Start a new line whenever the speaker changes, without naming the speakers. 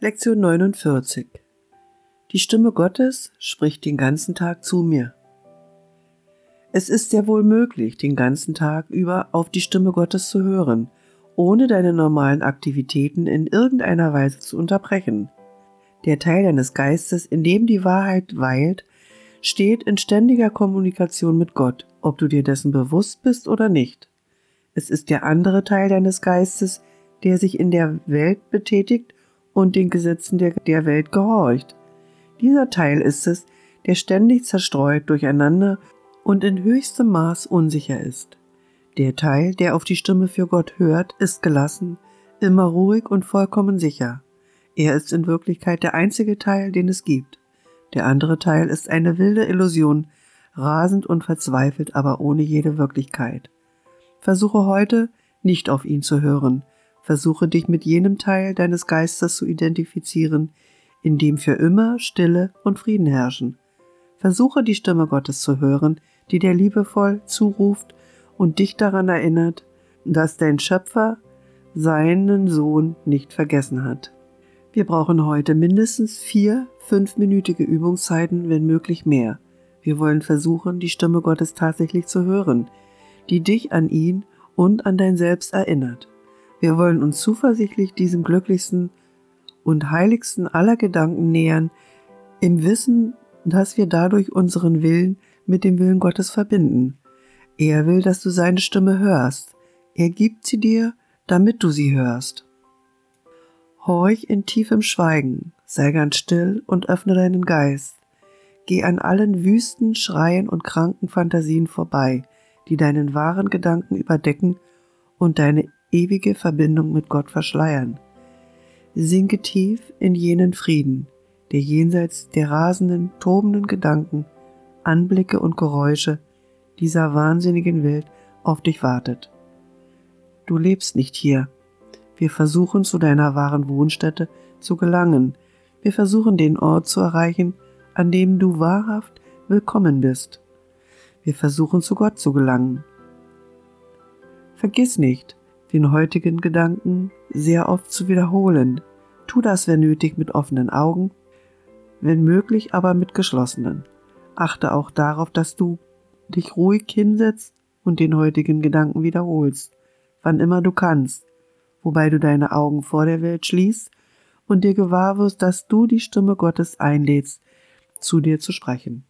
Lektion 49 Die Stimme Gottes spricht den ganzen Tag zu mir. Es ist sehr wohl möglich, den ganzen Tag über auf die Stimme Gottes zu hören, ohne deine normalen Aktivitäten in irgendeiner Weise zu unterbrechen. Der Teil deines Geistes, in dem die Wahrheit weilt, steht in ständiger Kommunikation mit Gott, ob du dir dessen bewusst bist oder nicht. Es ist der andere Teil deines Geistes, der sich in der Welt betätigt und den Gesetzen der, der Welt gehorcht. Dieser Teil ist es, der ständig zerstreut durcheinander und in höchstem Maß unsicher ist. Der Teil, der auf die Stimme für Gott hört, ist gelassen, immer ruhig und vollkommen sicher. Er ist in Wirklichkeit der einzige Teil, den es gibt. Der andere Teil ist eine wilde Illusion, rasend und verzweifelt, aber ohne jede Wirklichkeit. Versuche heute nicht auf ihn zu hören, versuche dich mit jenem Teil deines Geistes zu identifizieren, in dem für immer Stille und Frieden herrschen. Versuche die Stimme Gottes zu hören, die dir liebevoll zuruft und dich daran erinnert, dass dein Schöpfer seinen Sohn nicht vergessen hat. Wir brauchen heute mindestens vier fünfminütige Übungszeiten, wenn möglich mehr. Wir wollen versuchen, die Stimme Gottes tatsächlich zu hören, die dich an ihn und an dein Selbst erinnert. Wir wollen uns zuversichtlich diesem glücklichsten und heiligsten aller Gedanken nähern, im Wissen, dass wir dadurch unseren Willen mit dem Willen Gottes verbinden. Er will, dass du seine Stimme hörst. Er gibt sie dir, damit du sie hörst. Horch in tiefem Schweigen, sei ganz still und öffne deinen Geist. Geh an allen wüsten Schreien und kranken Fantasien vorbei, die deinen wahren Gedanken überdecken und deine ewige Verbindung mit Gott verschleiern. Sinke tief in jenen Frieden, der jenseits der rasenden, tobenden Gedanken Anblicke und Geräusche dieser wahnsinnigen Welt auf dich wartet. Du lebst nicht hier. Wir versuchen zu deiner wahren Wohnstätte zu gelangen. Wir versuchen den Ort zu erreichen, an dem du wahrhaft willkommen bist. Wir versuchen zu Gott zu gelangen. Vergiss nicht, den heutigen Gedanken sehr oft zu wiederholen. Tu das, wenn nötig, mit offenen Augen, wenn möglich aber mit geschlossenen. Achte auch darauf, dass du dich ruhig hinsetzt und den heutigen Gedanken wiederholst, wann immer du kannst, wobei du deine Augen vor der Welt schließt und dir gewahr wirst, dass du die Stimme Gottes einlädst, zu dir zu sprechen.